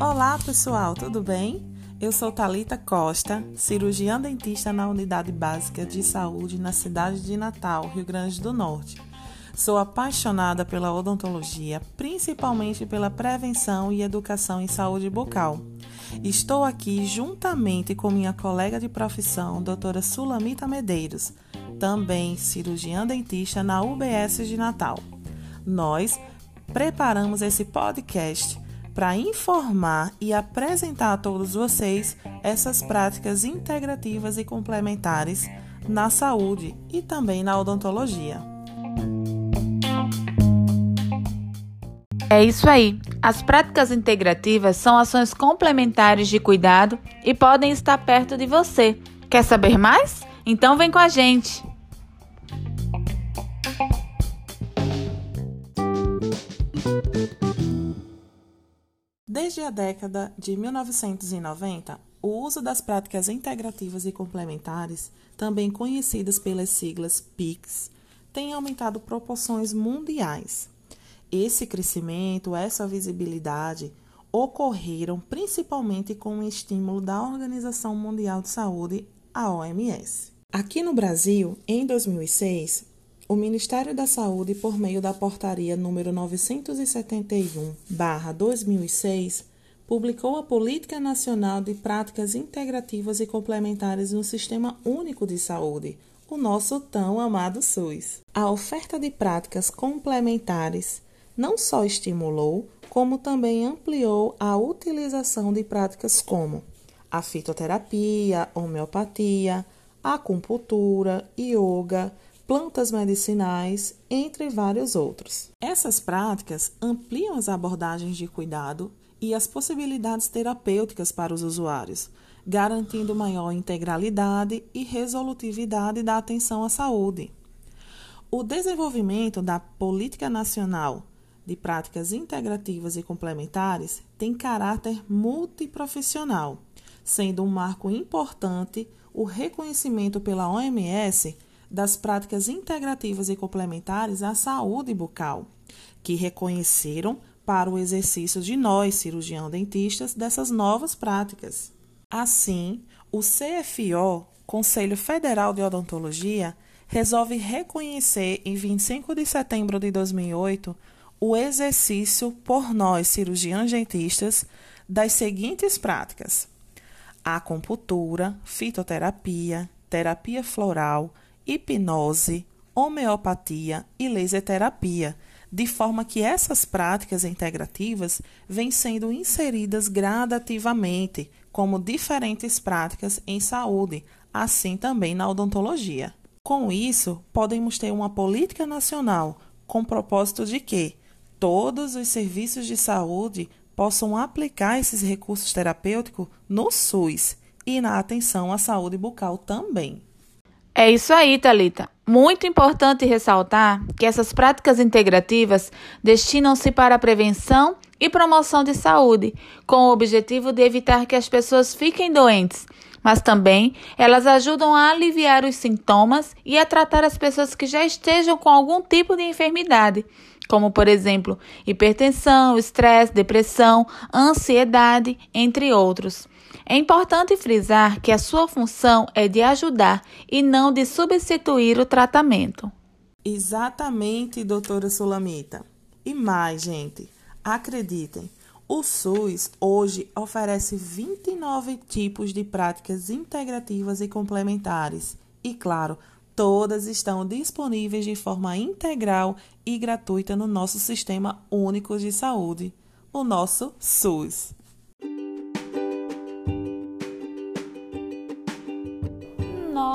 Olá, pessoal, tudo bem? Eu sou Talita Costa, cirurgiã dentista na Unidade Básica de Saúde na cidade de Natal, Rio Grande do Norte. Sou apaixonada pela odontologia, principalmente pela prevenção e educação em saúde bucal. Estou aqui juntamente com minha colega de profissão, doutora Sulamita Medeiros, também cirurgiã dentista na UBS de Natal. Nós preparamos esse podcast para informar e apresentar a todos vocês essas práticas integrativas e complementares na saúde e também na odontologia. É isso aí. As práticas integrativas são ações complementares de cuidado e podem estar perto de você. Quer saber mais? Então vem com a gente! Desde a década de 1990, o uso das práticas integrativas e complementares, também conhecidas pelas siglas PICS, tem aumentado proporções mundiais. Esse crescimento, essa visibilidade ocorreram principalmente com o estímulo da Organização Mundial de Saúde, a OMS. Aqui no Brasil, em 2006, o Ministério da Saúde, por meio da portaria número 971/2006, publicou a Política Nacional de Práticas Integrativas e Complementares no Sistema Único de Saúde, o nosso tão amado SUS. A oferta de práticas complementares não só estimulou, como também ampliou a utilização de práticas como a fitoterapia, homeopatia, acupuntura, yoga, plantas medicinais, entre vários outros. Essas práticas ampliam as abordagens de cuidado e as possibilidades terapêuticas para os usuários, garantindo maior integralidade e resolutividade da atenção à saúde. O desenvolvimento da Política Nacional de Práticas Integrativas e Complementares tem caráter multiprofissional, sendo um marco importante o reconhecimento pela OMS das práticas integrativas e complementares à saúde bucal, que reconheceram para o exercício de nós, cirurgião dentistas, dessas novas práticas. Assim, o CFO, Conselho Federal de Odontologia, resolve reconhecer em 25 de setembro de 2008 o exercício por nós, cirurgiões dentistas, das seguintes práticas: acupuntura, fitoterapia, terapia floral, hipnose, homeopatia e laser terapia, de forma que essas práticas integrativas vêm sendo inseridas gradativamente como diferentes práticas em saúde, assim também na odontologia. Com isso, podemos ter uma política nacional com propósito de que todos os serviços de saúde possam aplicar esses recursos terapêuticos no SUS e na atenção à saúde bucal também. É isso aí, Talita. Muito importante ressaltar que essas práticas integrativas destinam-se para a prevenção e promoção de saúde, com o objetivo de evitar que as pessoas fiquem doentes, mas também elas ajudam a aliviar os sintomas e a tratar as pessoas que já estejam com algum tipo de enfermidade, como por exemplo, hipertensão, estresse, depressão, ansiedade, entre outros. É importante frisar que a sua função é de ajudar e não de substituir o tratamento. Exatamente, doutora Sulamita. E mais, gente, acreditem, o SUS hoje oferece 29 tipos de práticas integrativas e complementares. E claro, todas estão disponíveis de forma integral e gratuita no nosso Sistema Único de Saúde, o nosso SUS.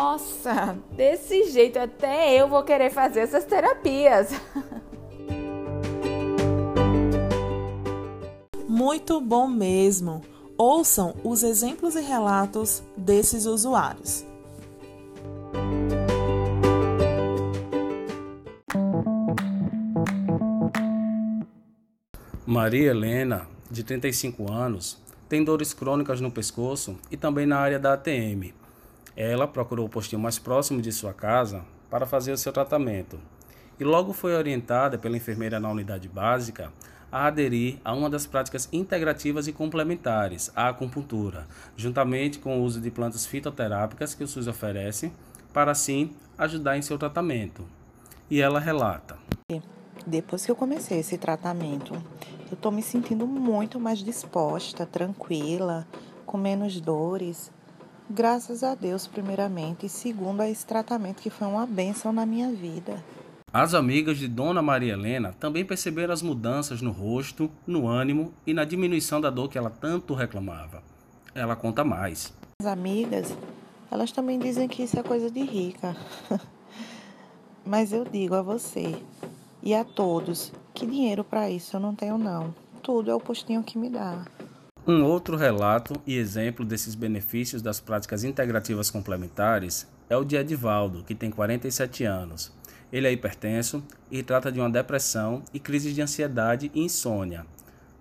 Nossa, desse jeito até eu vou querer fazer essas terapias. Muito bom mesmo. Ouçam os exemplos e relatos desses usuários. Maria Helena, de 35 anos, tem dores crônicas no pescoço e também na área da ATM. Ela procurou o postinho mais próximo de sua casa para fazer o seu tratamento e logo foi orientada pela enfermeira na unidade básica a aderir a uma das práticas integrativas e complementares, a acupuntura, juntamente com o uso de plantas fitoterápicas que o SUS oferece, para assim ajudar em seu tratamento. E ela relata: Depois que eu comecei esse tratamento, eu estou me sentindo muito mais disposta, tranquila, com menos dores. Graças a Deus, primeiramente, e segundo a esse tratamento que foi uma bênção na minha vida. As amigas de Dona Maria Helena também perceberam as mudanças no rosto, no ânimo e na diminuição da dor que ela tanto reclamava. Ela conta mais. As amigas, elas também dizem que isso é coisa de rica. Mas eu digo a você e a todos que dinheiro para isso eu não tenho não. Tudo é o postinho que me dá. Um outro relato e exemplo desses benefícios das práticas integrativas complementares é o de Edivaldo, que tem 47 anos. Ele é hipertenso e trata de uma depressão e crises de ansiedade e insônia.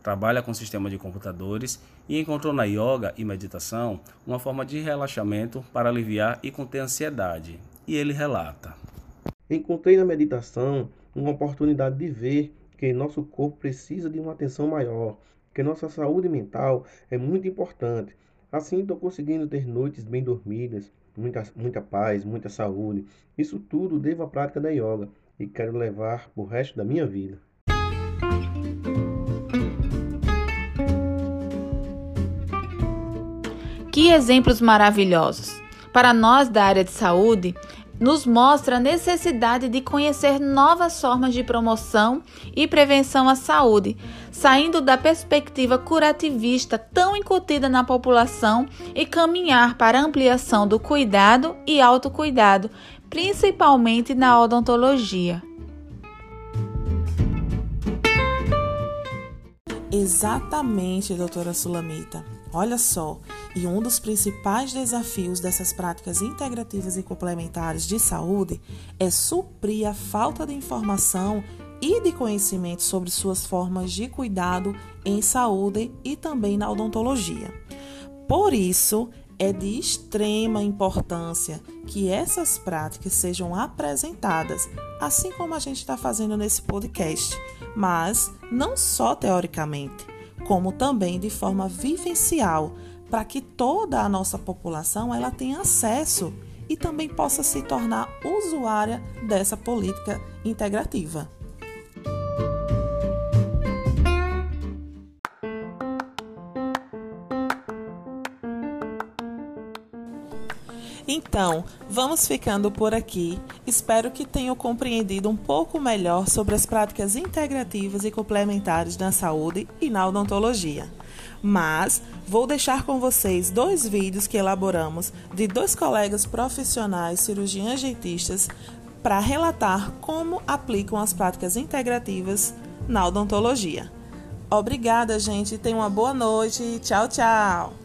Trabalha com sistema de computadores e encontrou na yoga e meditação uma forma de relaxamento para aliviar e conter a ansiedade. E ele relata: Encontrei na meditação uma oportunidade de ver que nosso corpo precisa de uma atenção maior, que nossa saúde mental é muito importante. Assim, estou conseguindo ter noites bem dormidas, muita, muita paz, muita saúde. Isso tudo devo à prática da yoga e quero levar o resto da minha vida. Que exemplos maravilhosos! Para nós da área de saúde, nos mostra a necessidade de conhecer novas formas de promoção e prevenção à saúde, saindo da perspectiva curativista tão incutida na população e caminhar para a ampliação do cuidado e autocuidado, principalmente na odontologia. Exatamente, doutora Sulamita. Olha só, e um dos principais desafios dessas práticas integrativas e complementares de saúde é suprir a falta de informação e de conhecimento sobre suas formas de cuidado em saúde e também na odontologia. Por isso, é de extrema importância que essas práticas sejam apresentadas, assim como a gente está fazendo nesse podcast, mas não só teoricamente como também de forma vivencial, para que toda a nossa população ela tenha acesso e também possa se tornar usuária dessa política integrativa. Então, vamos ficando por aqui. Espero que tenham compreendido um pouco melhor sobre as práticas integrativas e complementares na saúde e na odontologia. Mas vou deixar com vocês dois vídeos que elaboramos de dois colegas profissionais cirurgiões dentistas para relatar como aplicam as práticas integrativas na odontologia. Obrigada, gente. Tenha uma boa noite. Tchau, tchau.